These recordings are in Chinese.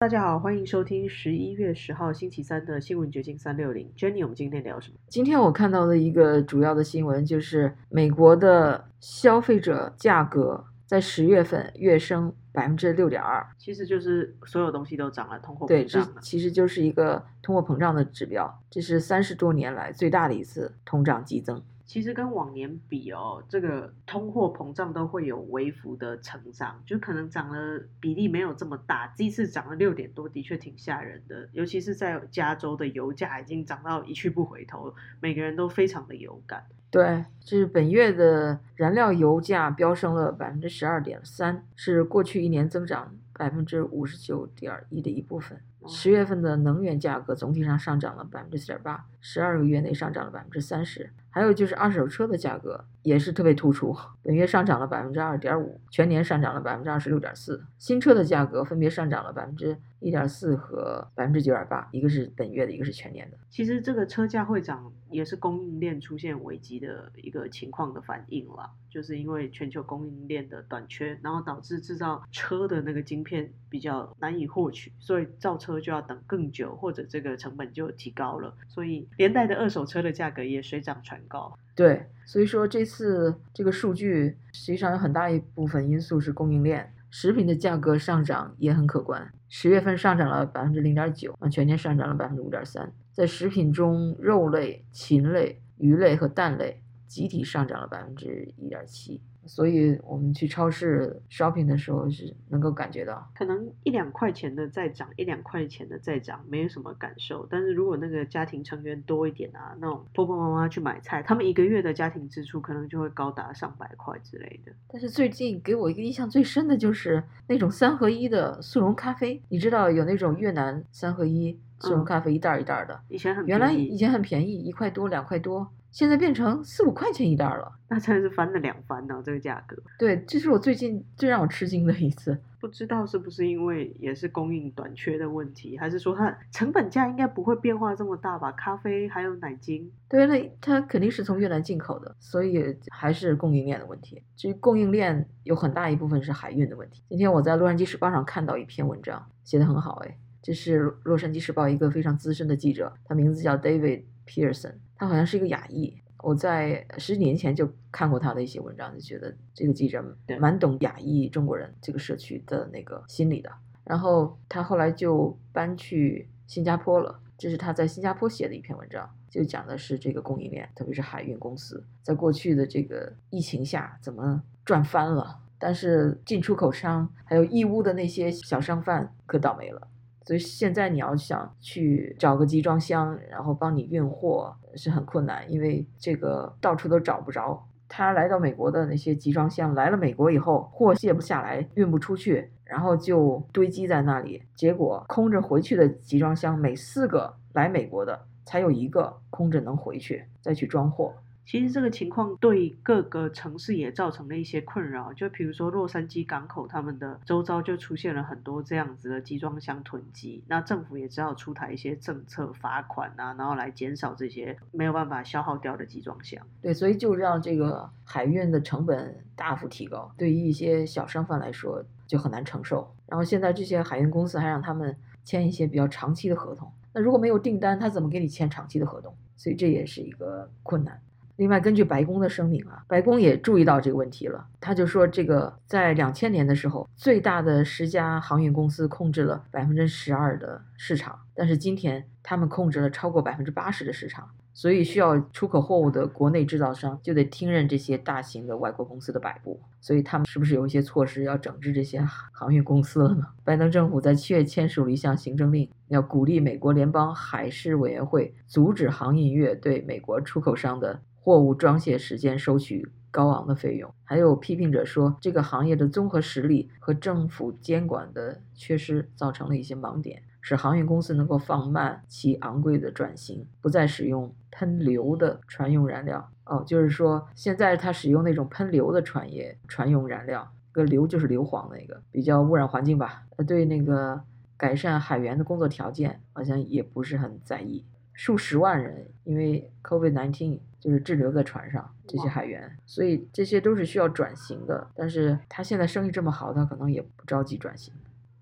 大家好，欢迎收听十一月十号星期三的新闻掘金三六零。Jenny，我们今天聊什么？今天我看到的一个主要的新闻就是美国的消费者价格在十月份跃升百分之六点二，其实就是所有东西都涨了，通货膨胀了。其实就是一个通货膨胀的指标，这是三十多年来最大的一次通胀激增。其实跟往年比哦，这个通货膨胀都会有微幅的成长，就可能涨了比例没有这么大。这一次涨了六点多，的确挺吓人的。尤其是在加州的油价已经涨到一去不回头，每个人都非常的有感。对，就是本月的燃料油价飙升了百分之十二点三，是过去一年增长百分之五十九点一的一部分。十月份的能源价格总体上上涨了百分之四点八，十二个月内上涨了百分之三十。还有就是二手车的价格也是特别突出，本月上涨了百分之二点五，全年上涨了百分之二十六点四。新车的价格分别上涨了百分之一点四和百分之九点八，一个是本月的，一个是全年的。其实这个车价会涨，也是供应链出现危机的一个情况的反应了。就是因为全球供应链的短缺，然后导致制造车的那个晶片比较难以获取，所以造车就要等更久，或者这个成本就提高了，所以连带的二手车的价格也水涨船高。对，所以说这次这个数据实际上有很大一部分因素是供应链，食品的价格上涨也很可观，十月份上涨了百分之零点九，啊，全年上涨了百分之五点三。在食品中，肉类、禽类、鱼类和蛋类集体上涨了百分之一点七，所以我们去超市 shopping 的时候是能够感觉到，可能一两块钱的再涨，一两块钱的再涨，没有什么感受。但是如果那个家庭成员多一点啊，那种婆婆妈妈去买菜，他们一个月的家庭支出可能就会高达上百块之类的。但是最近给我一个印象最深的就是那种三合一的速溶咖啡，你知道有那种越南三合一速溶嗯咖啡一袋儿一袋儿的，以前很原来以前很便宜，一块多两块多，现在变成四五块钱一袋儿了。那真的是翻了两番呢、这个价格。对，这是我最近最让我吃惊的一次。不知道是不是因为也是供应短缺的问题，还是说它成本价应该不会变化这么大吧？咖啡还有奶精，对，那它肯定是从越南进口的，所以还是供应链的问题。至于供应链有很大一部分是海运的问题。今天我在《洛杉矶时报》上看到一篇文章，写得很好，哎，这是《洛杉矶时报》一个非常资深的记者，他名字叫 David Pearson，他好像是一个亚裔。我在十几年前就看过他的一些文章，就觉得这个记者蛮懂亚裔中国人这个社区的那个心理的。然后他后来就搬去新加坡了，这是他在新加坡写的一篇文章，就讲的是这个供应链，特别是海运公司，在过去的这个疫情下怎么赚翻了。但是进出口商还有义乌的那些小商贩可倒霉了。所以现在你要想去找个集装箱，然后帮你运货是很困难，因为这个到处都找不着。他来到美国的那些集装箱来了美国以后，货卸不下来，运不出去，然后就堆积在那里。结果空着回去的集装箱，每四个来美国的才有一个空着能回去，再去装货。其实这个情况对各个城市也造成了一些困扰，就比如说洛杉矶港口，他们的周遭就出现了很多这样子的集装箱囤积，那政府也只好出台一些政策罚款啊，然后来减少这些没有办法消耗掉的集装箱。对，所以就让这个海运的成本大幅提高，对于一些小商贩来说就很难承受。然后现在这些海运公司还让他们签一些比较长期的合同，那如果没有订单，他怎么给你签长期的合同？所以这也是一个困难。另外，根据白宫的声明啊，白宫也注意到这个问题了。他就说，这个在两千年的时候，最大的十家航运公司控制了百分之十二的市场，但是今天他们控制了超过百分之八十的市场。所以，需要出口货物的国内制造商就得听任这些大型的外国公司的摆布。所以，他们是不是有一些措施要整治这些航运公司了呢？拜登政府在七月签署了一项行政令，要鼓励美国联邦海事委员会阻止航运业对美国出口商的货物装卸时间收取高昂的费用。还有批评者说，这个行业的综合实力和政府监管的缺失造成了一些盲点，使航运公司能够放慢其昂贵的转型，不再使用喷硫的船用燃料。哦，就是说现在它使用那种喷硫的船业船用燃料，这个硫就是硫磺那个，比较污染环境吧。呃，对那个改善海员的工作条件好像也不是很在意。数十万人因为 COVID-19 就是滞留在船上，这些海员，所以这些都是需要转型的。但是他现在生意这么好，他可能也不着急转型。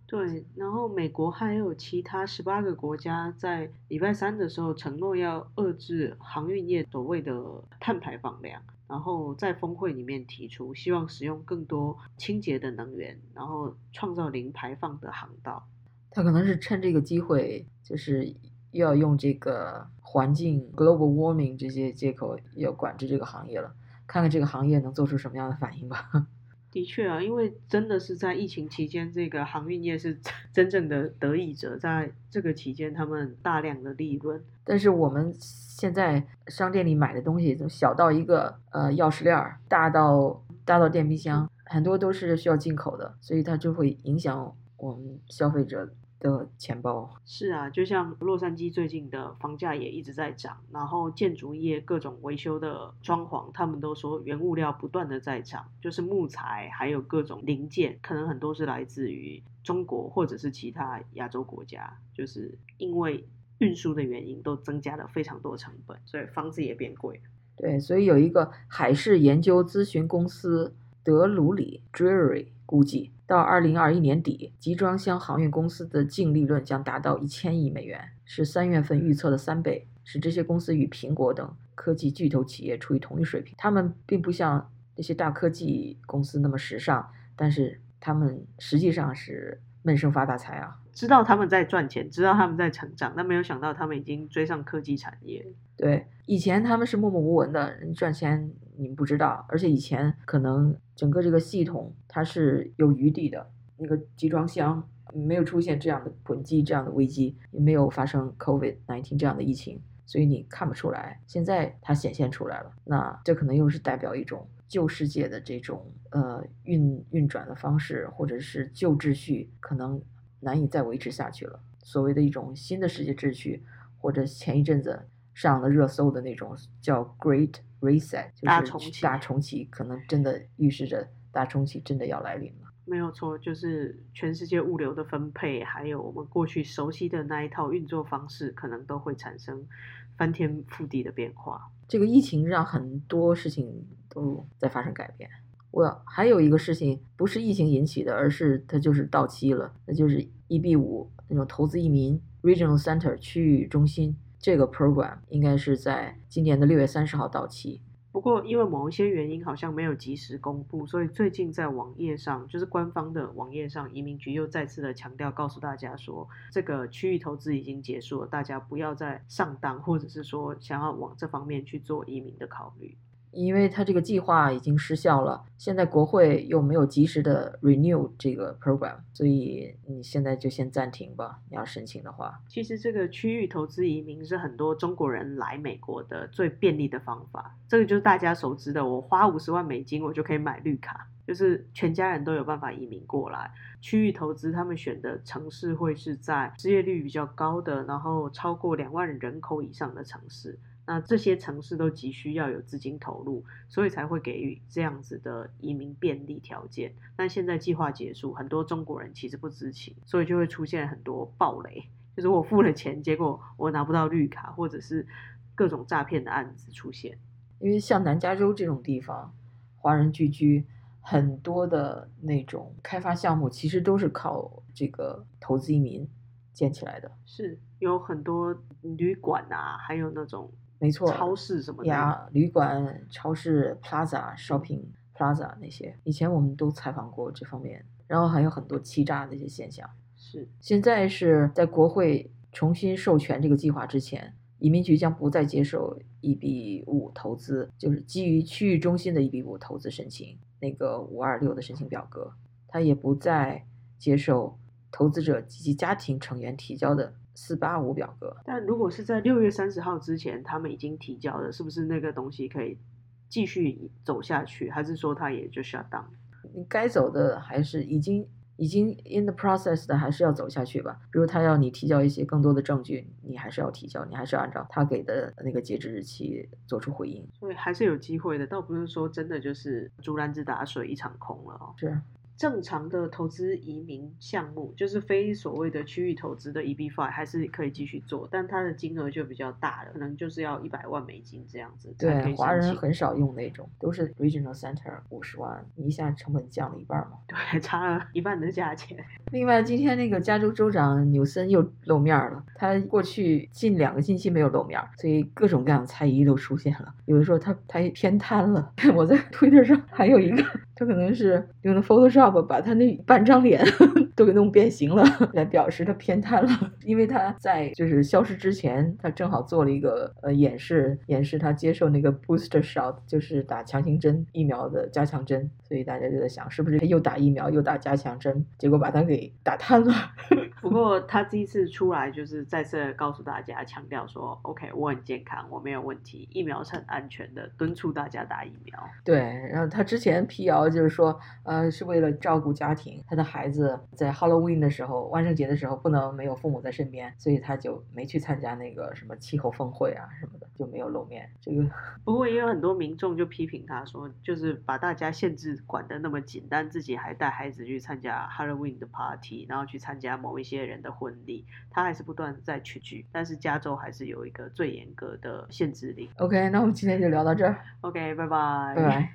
对，然后美国还有其他十八个国家在礼拜三的时候承诺要遏制航运业所谓的碳排放量，然后在峰会里面提出希望使用更多清洁的能源，然后创造零排放的航道。他可能是趁这个机会，就是又要用这个环境 global warming 这些借口要管制这个行业了，看看这个行业能做出什么样的反应吧。的确啊，因为真的是在疫情期间，这个航运业是真正的得益者，在这个期间他们大量的利润。但是我们现在商店里买的东西，从小到一个呃钥匙链儿，大到大到电冰箱，很多都是需要进口的，所以它就会影响我们消费者。的钱包是啊，就像洛杉矶最近的房价也一直在涨，然后建筑业各种维修的装潢，他们都说原物料不断的在涨，就是木材还有各种零件，可能很多是来自于中国或者是其他亚洲国家，就是因为运输的原因都增加了非常多成本，所以房子也变贵。对，所以有一个海事研究咨询公司德鲁里 （Drury） 估计。到二零二一年底，集装箱航运公司的净利润将达到一千亿美元，是三月份预测的三倍，使这些公司与苹果等科技巨头企业处于同一水平。他们并不像那些大科技公司那么时尚，但是他们实际上是闷声发大财啊！知道他们在赚钱，知道他们在成长，但没有想到他们已经追上科技产业。对，以前他们是默默无闻的赚钱。你们不知道，而且以前可能整个这个系统它是有余地的，那个集装箱没有出现这样的囤积这样的危机，也没有发生 COVID nineteen 这样的疫情，所以你看不出来。现在它显现出来了，那这可能又是代表一种旧世界的这种呃运运转的方式，或者是旧秩序可能难以再维持下去了。所谓的一种新的世界秩序，或者前一阵子上了热搜的那种叫 Great。Reset 就是大重启，可能真的预示着大重启真的要来临了。没有错，就是全世界物流的分配，还有我们过去熟悉的那一套运作方式，可能都会产生翻天覆地的变化。这个疫情让很多事情都在发生改变。我还有一个事情不是疫情引起的，而是它就是到期了，那就是 EB 五那种投资移民 Regional Center 区域中心。这个 program 应该是在今年的六月三十号到期，不过因为某一些原因好像没有及时公布，所以最近在网页上，就是官方的网页上，移民局又再次的强调，告诉大家说，这个区域投资已经结束了，大家不要再上当，或者是说想要往这方面去做移民的考虑。因为它这个计划已经失效了，现在国会又没有及时的 renew 这个 program，所以你现在就先暂停吧。你要申请的话，其实这个区域投资移民是很多中国人来美国的最便利的方法。这个就是大家熟知的，我花五十万美金，我就可以买绿卡，就是全家人都有办法移民过来。区域投资他们选的城市会是在失业率比较高的，然后超过两万人口以上的城市。那这些城市都急需要有资金投入，所以才会给予这样子的移民便利条件。但现在计划结束，很多中国人其实不知情，所以就会出现很多暴雷，就是我付了钱，结果我拿不到绿卡，或者是各种诈骗的案子出现。因为像南加州这种地方，华人聚居，很多的那种开发项目其实都是靠这个投资移民建起来的。是有很多旅馆啊，还有那种。没错，超市什么的呀，旅馆、超市、Plaza、Shopping Plaza 那些，以前我们都采访过这方面，然后还有很多欺诈的一些现象。是，现在是在国会重新授权这个计划之前，移民局将不再接受一比五投资，就是基于区域中心的一比五投资申请，那个五二六的申请表格，他也不再接受投资者及其家庭成员提交的。四八五表格，但如果是在六月三十号之前，他们已经提交了，是不是那个东西可以继续走下去，还是说他也就 shut down？你该走的还是已经已经 in the process 的，还是要走下去吧？比如他要你提交一些更多的证据，你还是要提交，你还是要按照他给的那个截止日期做出回应。所以还是有机会的，倒不是说真的就是竹篮子打水一场空了哦。是。正常的投资移民项目，就是非所谓的区域投资的 EB Five 还是可以继续做，但它的金额就比较大了，可能就是要一百万美金这样子对，华。人很少用那种，都是 regional center 五十万，你一下成本降了一半嘛。对，差了一半的价钱。另外，今天那个加州州长纽森又露面了。他过去近两个星期没有露面，所以各种各样的猜疑都出现了。有的说他他偏瘫了，我在推特上还有一个，他可能是用的 Photoshop 把他那半张脸 都给弄变形了，来表示他偏瘫了。因为他在就是消失之前，他正好做了一个呃演示，演示他接受那个 booster shot，就是打强行针疫苗的加强针，所以大家就在想，是不是又打疫苗又打加强针，结果把他给打瘫了。不过他这一次出来就是再次告诉大家，强调说，OK，我很健康，我没有问题，疫苗是很安全的，敦促大家打疫苗。对，然后他之前辟谣就是说，呃，是为了照顾家庭，他的孩子在 Halloween 的时候，万圣节的时候不能没有父母在身边，所以他就没去参加那个什么气候峰会啊什么，就没有露面。这个 不过也有很多民众就批评他说，就是把大家限制管得那么紧，但自己还带孩子去参加 Halloween 的 party，然后去参加某一些人的婚礼，他还是不断在取据，但是加州还是有一个最严格的限制令。OK，那我们今天就聊到这儿，OK，拜拜，拜拜。